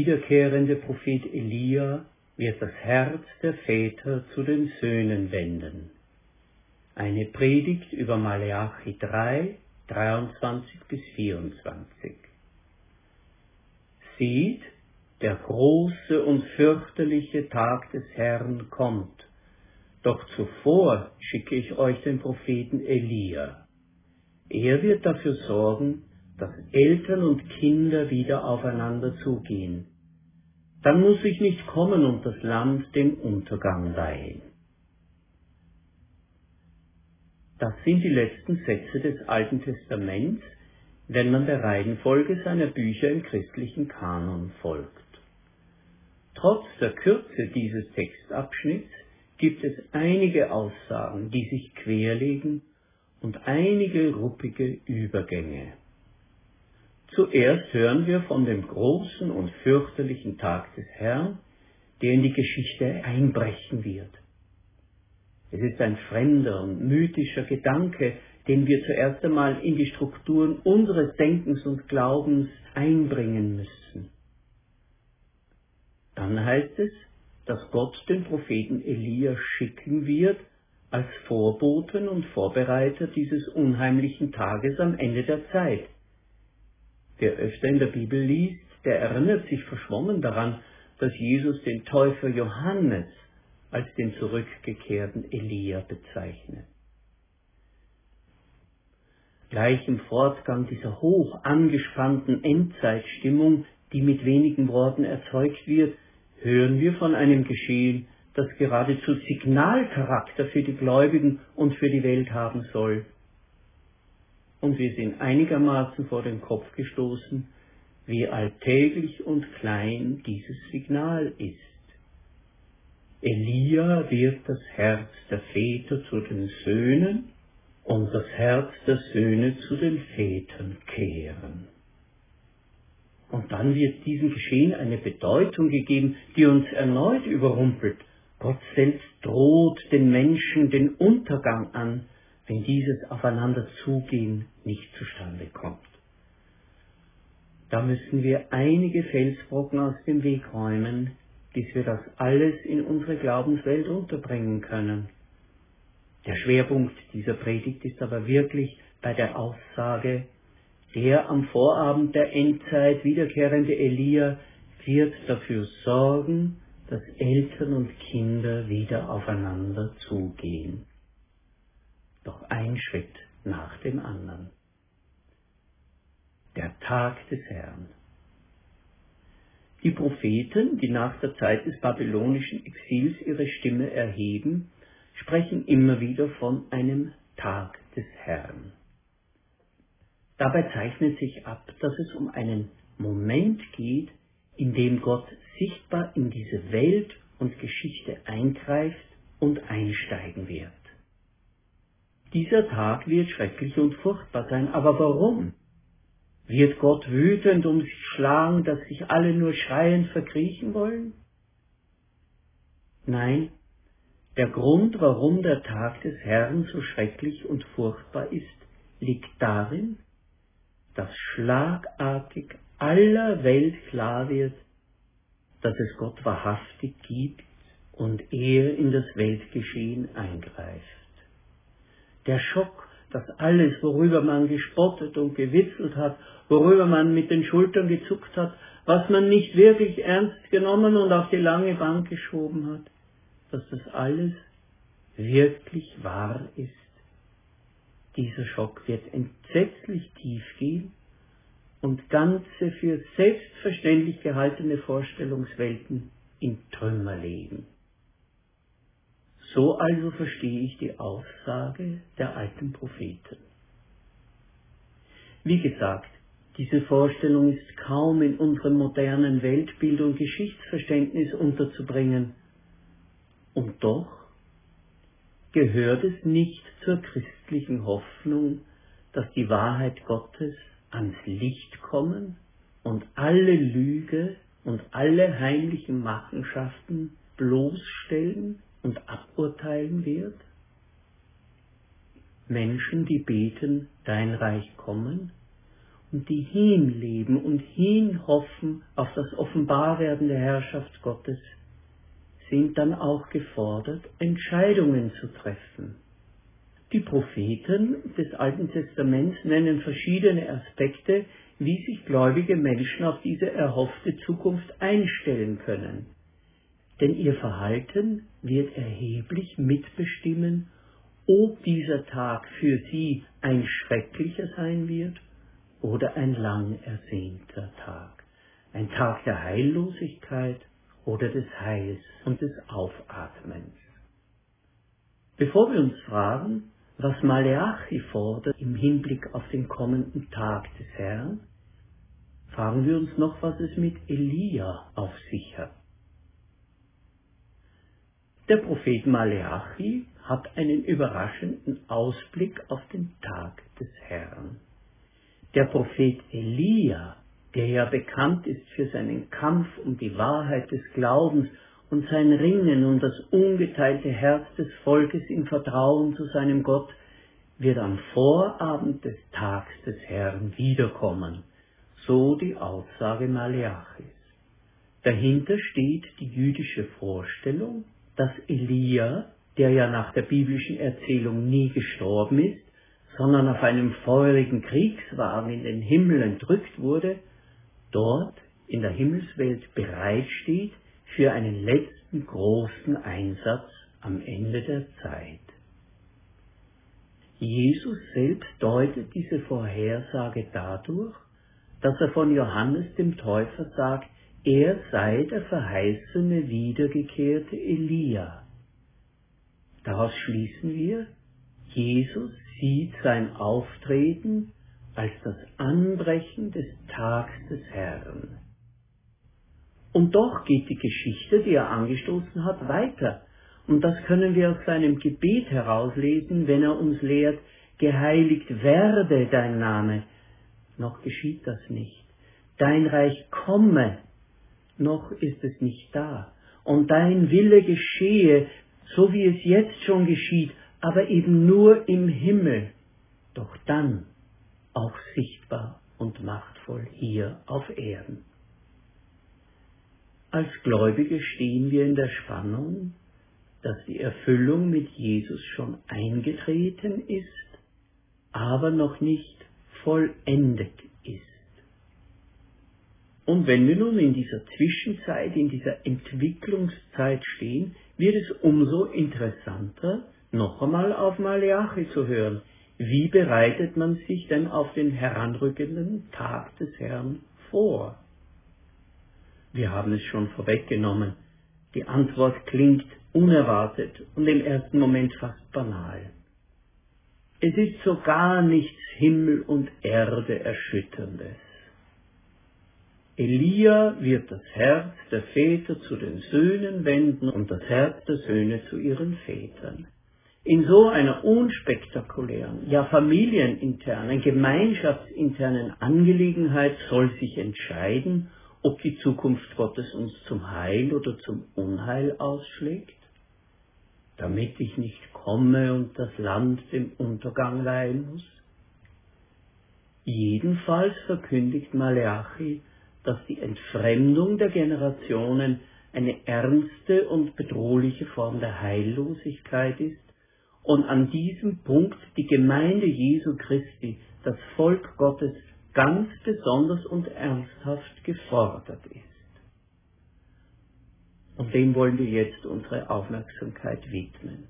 Er, der wiederkehrende Prophet Elia, wird das Herz der Väter zu den Söhnen wenden. Eine Predigt über Maleachi 3, 23 bis 24. Sieht, der große und fürchterliche Tag des Herrn kommt. Doch zuvor schicke ich euch den Propheten Elia. Er wird dafür sorgen, dass Eltern und Kinder wieder aufeinander zugehen. Dann muss ich nicht kommen und das Land dem Untergang weihen. Das sind die letzten Sätze des Alten Testaments, wenn man der Reihenfolge seiner Bücher im christlichen Kanon folgt. Trotz der Kürze dieses Textabschnitts gibt es einige Aussagen, die sich querlegen und einige ruppige Übergänge. Zuerst hören wir von dem großen und fürchterlichen Tag des Herrn, der in die Geschichte einbrechen wird. Es ist ein fremder und mythischer Gedanke, den wir zuerst einmal in die Strukturen unseres Denkens und Glaubens einbringen müssen. Dann heißt es, dass Gott den Propheten Elia schicken wird als Vorboten und Vorbereiter dieses unheimlichen Tages am Ende der Zeit. Wer öfter in der Bibel liest, der erinnert sich verschwommen daran, dass Jesus den Täufer Johannes als den zurückgekehrten Elia bezeichnet. Gleich im Fortgang dieser hoch angespannten Endzeitstimmung, die mit wenigen Worten erzeugt wird, hören wir von einem Geschehen, das geradezu Signalcharakter für die Gläubigen und für die Welt haben soll. Und wir sind einigermaßen vor den Kopf gestoßen, wie alltäglich und klein dieses Signal ist. Elia wird das Herz der Väter zu den Söhnen und das Herz der Söhne zu den Vätern kehren. Und dann wird diesem Geschehen eine Bedeutung gegeben, die uns erneut überrumpelt. Gott selbst droht den Menschen den Untergang an, wenn dieses Aufeinanderzugehen nicht zustande kommt. Da müssen wir einige Felsbrocken aus dem Weg räumen, bis wir das alles in unsere Glaubenswelt unterbringen können. Der Schwerpunkt dieser Predigt ist aber wirklich bei der Aussage, der am Vorabend der Endzeit wiederkehrende Elia wird dafür sorgen, dass Eltern und Kinder wieder aufeinander zugehen. Doch ein Schritt nach dem anderen. Der Tag des Herrn. Die Propheten, die nach der Zeit des babylonischen Exils ihre Stimme erheben, sprechen immer wieder von einem Tag des Herrn. Dabei zeichnet sich ab, dass es um einen Moment geht, in dem Gott sichtbar in diese Welt und Geschichte eingreift und einsteigen wird. Dieser Tag wird schrecklich und furchtbar sein, aber warum? Wird Gott wütend um sich schlagen, dass sich alle nur schreiend verkriechen wollen? Nein, der Grund, warum der Tag des Herrn so schrecklich und furchtbar ist, liegt darin, dass schlagartig aller Welt klar wird, dass es Gott wahrhaftig gibt und er in das Weltgeschehen eingreift. Der Schock, dass alles, worüber man gespottet und gewitzelt hat, worüber man mit den Schultern gezuckt hat, was man nicht wirklich ernst genommen und auf die lange Bank geschoben hat, dass das alles wirklich wahr ist dieser Schock wird entsetzlich tief gehen und ganze für selbstverständlich gehaltene Vorstellungswelten in Trümmer legen. So also verstehe ich die Aussage der alten Propheten. Wie gesagt, diese Vorstellung ist kaum in unserem modernen Weltbild und Geschichtsverständnis unterzubringen. Und doch gehört es nicht zur christlichen Hoffnung, dass die Wahrheit Gottes ans Licht kommen und alle Lüge und alle heimlichen Machenschaften bloßstellen und aburteilen wird? Menschen, die beten, dein Reich kommen, und die hinleben und hinhoffen auf das Offenbarwerden der Herrschaft Gottes, sind dann auch gefordert, Entscheidungen zu treffen. Die Propheten des Alten Testaments nennen verschiedene Aspekte, wie sich gläubige Menschen auf diese erhoffte Zukunft einstellen können. Denn ihr Verhalten wird erheblich mitbestimmen, ob dieser Tag für sie ein schrecklicher sein wird oder ein lang ersehnter Tag, ein Tag der Heillosigkeit oder des Heils und des Aufatmens. Bevor wir uns fragen, was Maleachi fordert im Hinblick auf den kommenden Tag des Herrn, fragen wir uns noch, was es mit Elia auf sich hat. Der Prophet Maleachi hat einen überraschenden Ausblick auf den Tag des Herrn. Der Prophet Elia, der ja bekannt ist für seinen Kampf um die Wahrheit des Glaubens und sein Ringen um das ungeteilte Herz des Volkes im Vertrauen zu seinem Gott, wird am Vorabend des Tags des Herrn wiederkommen, so die Aussage Maleachis. Dahinter steht die jüdische Vorstellung, dass Elia, der ja nach der biblischen Erzählung nie gestorben ist, sondern auf einem feurigen Kriegswagen in den Himmel entrückt wurde, dort in der Himmelswelt bereitsteht für einen letzten großen Einsatz am Ende der Zeit. Jesus selbst deutet diese Vorhersage dadurch, dass er von Johannes dem Täufer sagt, er sei der verheißene wiedergekehrte Elia. Daraus schließen wir, Jesus sieht sein Auftreten als das Anbrechen des Tags des Herrn. Und doch geht die Geschichte, die er angestoßen hat, weiter. Und das können wir aus seinem Gebet herauslesen, wenn er uns lehrt, geheiligt werde dein Name. Noch geschieht das nicht. Dein Reich komme, noch ist es nicht da. Und dein Wille geschehe, so wie es jetzt schon geschieht, aber eben nur im Himmel, doch dann auch sichtbar und machtvoll hier auf Erden. Als Gläubige stehen wir in der Spannung, dass die Erfüllung mit Jesus schon eingetreten ist, aber noch nicht vollendet. Und wenn wir nun in dieser Zwischenzeit, in dieser Entwicklungszeit stehen, wird es umso interessanter, noch einmal auf Maleachi zu hören. Wie bereitet man sich denn auf den heranrückenden Tag des Herrn vor? Wir haben es schon vorweggenommen. Die Antwort klingt unerwartet und im ersten Moment fast banal. Es ist so gar nichts Himmel und Erde erschütterndes. Elia wird das Herz der Väter zu den Söhnen wenden und das Herz der Söhne zu ihren Vätern. In so einer unspektakulären, ja familieninternen, gemeinschaftsinternen Angelegenheit soll sich entscheiden, ob die Zukunft Gottes uns zum Heil oder zum Unheil ausschlägt, damit ich nicht komme und das Land dem Untergang weihen muss. Jedenfalls verkündigt Maleachi, dass die Entfremdung der Generationen eine ernste und bedrohliche Form der Heillosigkeit ist und an diesem Punkt die Gemeinde Jesu Christi, das Volk Gottes, ganz besonders und ernsthaft gefordert ist. Und dem wollen wir jetzt unsere Aufmerksamkeit widmen.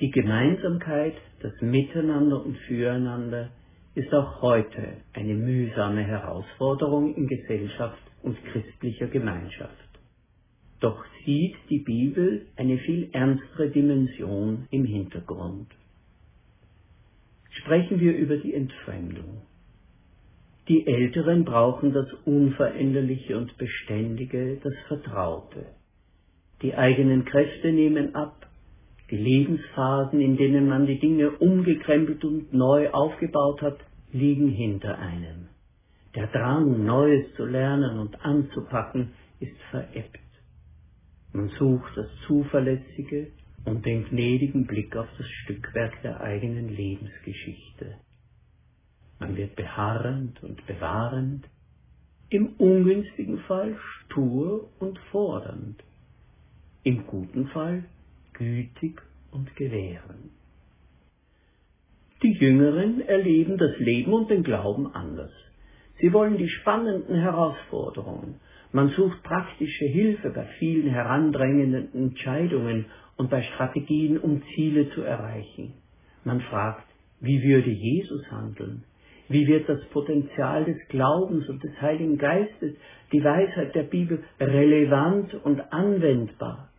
Die Gemeinsamkeit, das Miteinander und Füreinander ist auch heute eine mühsame Herausforderung in Gesellschaft und christlicher Gemeinschaft. Doch sieht die Bibel eine viel ernstere Dimension im Hintergrund. Sprechen wir über die Entfremdung. Die Älteren brauchen das Unveränderliche und Beständige, das Vertraute. Die eigenen Kräfte nehmen ab, die Lebensphasen, in denen man die Dinge umgekrempelt und neu aufgebaut hat, liegen hinter einem. Der Drang, Neues zu lernen und anzupacken, ist verebbt. Man sucht das Zuverlässige und den gnädigen Blick auf das Stückwerk der eigenen Lebensgeschichte. man wird beharrend und bewahrend, im ungünstigen Fall stur und fordernd, im guten Fall gütig und gewährend. Die Jüngeren erleben das Leben und den Glauben anders. Sie wollen die spannenden Herausforderungen. Man sucht praktische Hilfe bei vielen herandrängenden Entscheidungen und bei Strategien, um Ziele zu erreichen. Man fragt, wie würde Jesus handeln? Wie wird das Potenzial des Glaubens und des Heiligen Geistes, die Weisheit der Bibel relevant und anwendbar?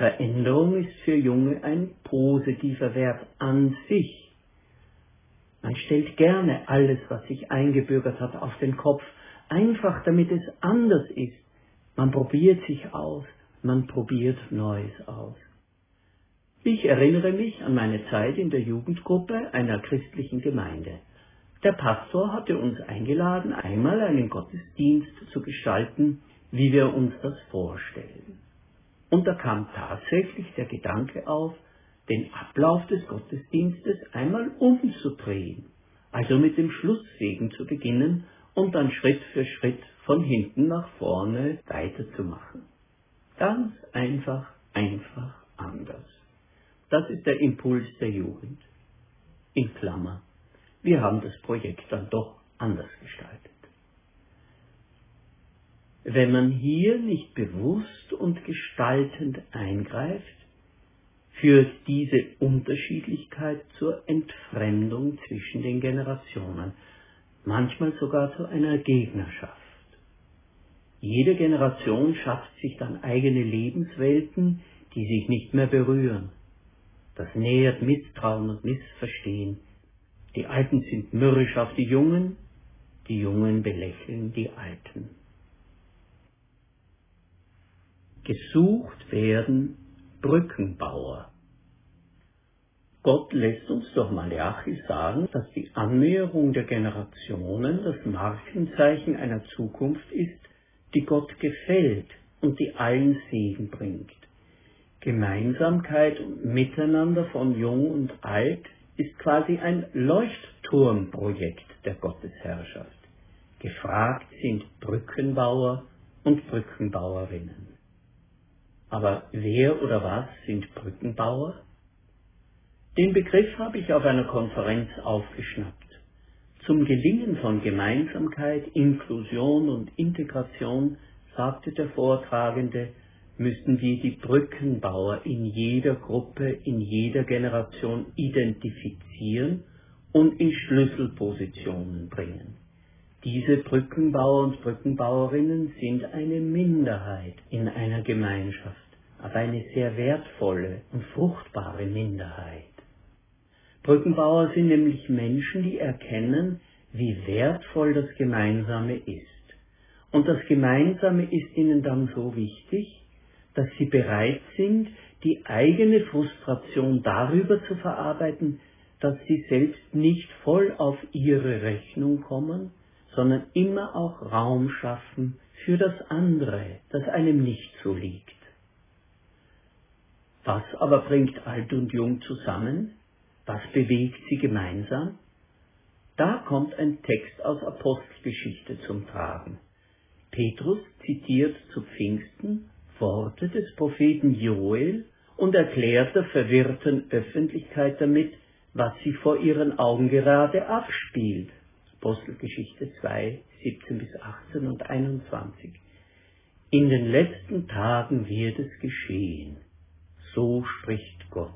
Veränderung ist für Junge ein positiver Wert an sich. Man stellt gerne alles, was sich eingebürgert hat, auf den Kopf, einfach damit es anders ist. Man probiert sich aus, man probiert Neues aus. Ich erinnere mich an meine Zeit in der Jugendgruppe einer christlichen Gemeinde. Der Pastor hatte uns eingeladen, einmal einen Gottesdienst zu gestalten, wie wir uns das vorstellen. Und da kam tatsächlich der Gedanke auf, den Ablauf des Gottesdienstes einmal umzudrehen, also mit dem Schlusssegen zu beginnen und dann Schritt für Schritt von hinten nach vorne weiterzumachen. Ganz einfach, einfach anders. Das ist der Impuls der Jugend. In Klammer. Wir haben das Projekt dann doch anders gestaltet. Wenn man hier nicht bewusst und gestaltend eingreift, führt diese Unterschiedlichkeit zur Entfremdung zwischen den Generationen, manchmal sogar zu einer Gegnerschaft. Jede Generation schafft sich dann eigene Lebenswelten, die sich nicht mehr berühren. Das nähert Misstrauen und Missverstehen. Die Alten sind mürrisch auf die Jungen, die Jungen belächeln die Alten. Gesucht werden Brückenbauer. Gott lässt uns durch Malachi sagen, dass die Annäherung der Generationen das Markenzeichen einer Zukunft ist, die Gott gefällt und die allen Segen bringt. Gemeinsamkeit und Miteinander von Jung und Alt ist quasi ein Leuchtturmprojekt der Gottesherrschaft. Gefragt sind Brückenbauer und Brückenbauerinnen. Aber wer oder was sind Brückenbauer? Den Begriff habe ich auf einer Konferenz aufgeschnappt. Zum Gelingen von Gemeinsamkeit, Inklusion und Integration, sagte der Vortragende, müssten wir die Brückenbauer in jeder Gruppe, in jeder Generation identifizieren und in Schlüsselpositionen bringen. Diese Brückenbauer und Brückenbauerinnen sind eine Minderheit in einer Gemeinschaft, aber eine sehr wertvolle und fruchtbare Minderheit. Brückenbauer sind nämlich Menschen, die erkennen, wie wertvoll das Gemeinsame ist. Und das Gemeinsame ist ihnen dann so wichtig, dass sie bereit sind, die eigene Frustration darüber zu verarbeiten, dass sie selbst nicht voll auf ihre Rechnung kommen, sondern immer auch Raum schaffen für das andere, das einem nicht so liegt. Was aber bringt alt und jung zusammen? Was bewegt sie gemeinsam? Da kommt ein Text aus Apostelgeschichte zum Tragen. Petrus zitiert zu Pfingsten Worte des Propheten Joel und erklärt der verwirrten Öffentlichkeit damit, was sich vor ihren Augen gerade abspielt. Apostelgeschichte 2, 17 bis 18 und 21. In den letzten Tagen wird es geschehen. So spricht Gott.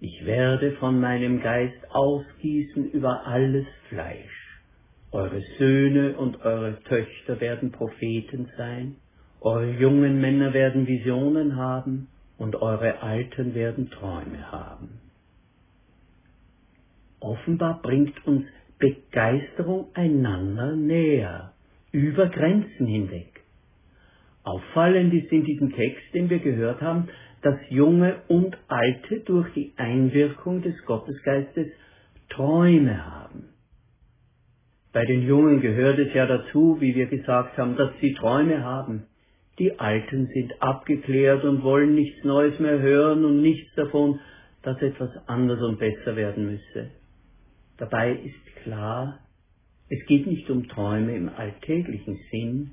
Ich werde von meinem Geist ausgießen über alles Fleisch. Eure Söhne und eure Töchter werden Propheten sein eure jungen Männer werden Visionen haben und eure Alten werden Träume haben. Offenbar bringt uns Begeisterung einander näher, über Grenzen hinweg. Auffallend ist in diesem Text, den wir gehört haben, dass Junge und Alte durch die Einwirkung des Gottesgeistes Träume haben. Bei den Jungen gehört es ja dazu, wie wir gesagt haben, dass sie Träume haben. Die Alten sind abgeklärt und wollen nichts Neues mehr hören und nichts davon, dass etwas anders und besser werden müsse. Dabei ist klar, es geht nicht um Träume im alltäglichen Sinn,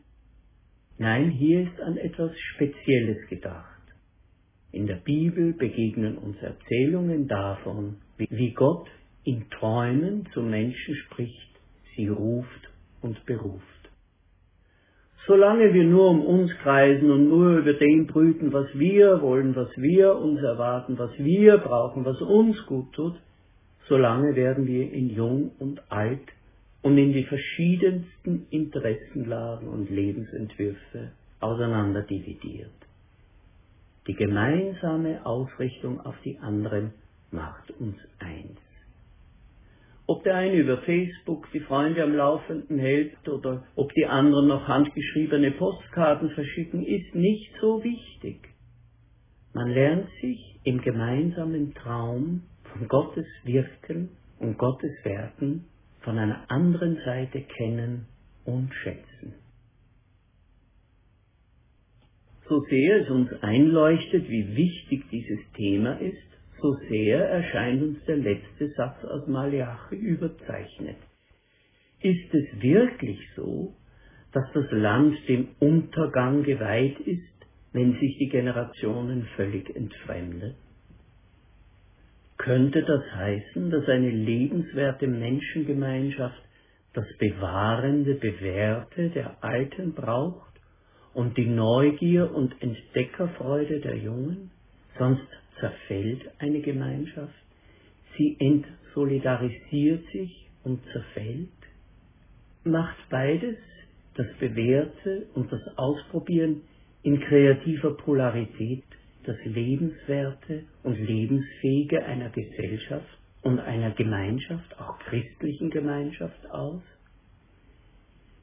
nein, hier ist an etwas Spezielles gedacht. In der Bibel begegnen uns Erzählungen davon, wie Gott in Träumen zu Menschen spricht, sie ruft und beruft. Solange wir nur um uns kreisen und nur über dem brüten, was wir wollen, was wir uns erwarten, was wir brauchen, was uns gut tut, solange werden wir in Jung und Alt und in die verschiedensten Interessenlagen und Lebensentwürfe auseinanderdividiert. Die gemeinsame Ausrichtung auf die anderen macht uns eins. Ob der eine über Facebook die Freunde am Laufenden hält oder ob die anderen noch handgeschriebene Postkarten verschicken, ist nicht so wichtig. Man lernt sich im gemeinsamen Traum von Gottes Wirken und Gottes Werken von einer anderen Seite kennen und schätzen. So sehr es uns einleuchtet, wie wichtig dieses Thema ist, so sehr erscheint uns der letzte Satz aus Malachi überzeichnet. Ist es wirklich so, dass das Land dem Untergang geweiht ist, wenn sich die Generationen völlig entfremden? Könnte das heißen, dass eine lebenswerte Menschengemeinschaft das bewahrende, bewährte der Alten braucht und die Neugier und Entdeckerfreude der Jungen? Sonst zerfällt eine Gemeinschaft, sie entsolidarisiert sich und zerfällt. Macht beides, das Bewährte und das Ausprobieren, in kreativer Polarität das Lebenswerte und Lebensfähige einer Gesellschaft und einer Gemeinschaft, auch christlichen Gemeinschaft aus?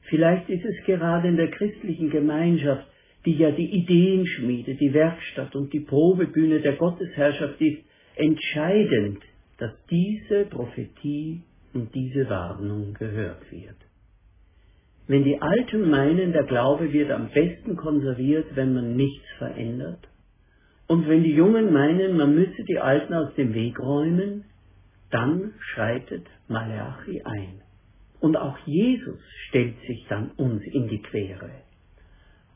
Vielleicht ist es gerade in der christlichen Gemeinschaft, die ja die Ideenschmiede, die Werkstatt und die Probebühne der Gottesherrschaft ist, entscheidend, dass diese Prophetie und diese Warnung gehört wird. Wenn die Alten meinen, der Glaube wird am besten konserviert, wenn man nichts verändert, und wenn die Jungen meinen, man müsse die Alten aus dem Weg räumen, dann schreitet Malachi ein. Und auch Jesus stellt sich dann uns in die Quere.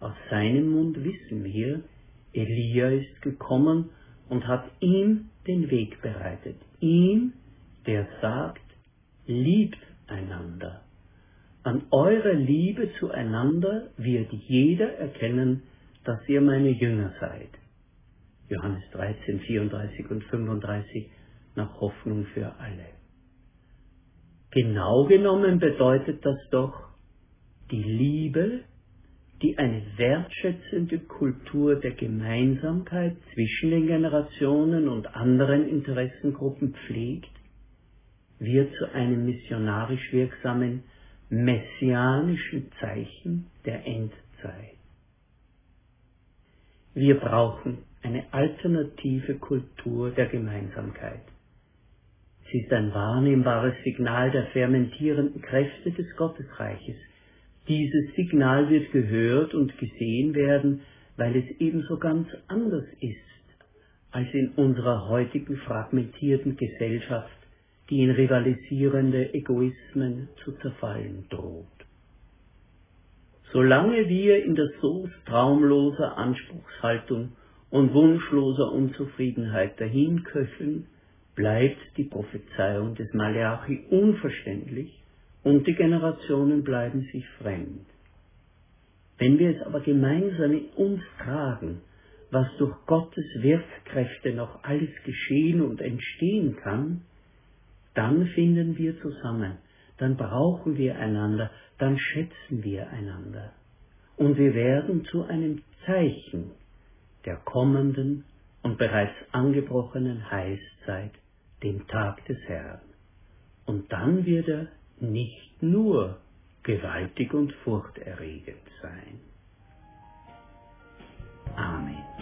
Aus seinem Mund wissen wir, Elia ist gekommen und hat ihm den Weg bereitet. Ihm, der sagt, liebt einander. An eurer Liebe zueinander wird jeder erkennen, dass ihr meine Jünger seid. Johannes 13, 34 und 35 nach Hoffnung für alle. Genau genommen bedeutet das doch, die Liebe, die eine wertschätzende Kultur der Gemeinsamkeit zwischen den Generationen und anderen Interessengruppen pflegt, wird zu einem missionarisch wirksamen messianischen Zeichen der Endzeit. Wir brauchen eine alternative Kultur der Gemeinsamkeit. Sie ist ein wahrnehmbares Signal der fermentierenden Kräfte des Gottesreiches. Dieses Signal wird gehört und gesehen werden, weil es ebenso ganz anders ist als in unserer heutigen fragmentierten Gesellschaft, die in rivalisierende Egoismen zu zerfallen droht. Solange wir in der Soße traumloser Anspruchshaltung und wunschloser Unzufriedenheit dahinköcheln, bleibt die Prophezeiung des Malachi unverständlich und die Generationen bleiben sich fremd. Wenn wir es aber gemeinsam in uns tragen, was durch Gottes Wirkkräfte noch alles geschehen und entstehen kann, dann finden wir zusammen, dann brauchen wir einander, dann schätzen wir einander. Und wir werden zu einem Zeichen der kommenden und bereits angebrochenen Heißzeit, dem Tag des Herrn. Und dann wird er nicht nur gewaltig und furchterregend sein. Amen.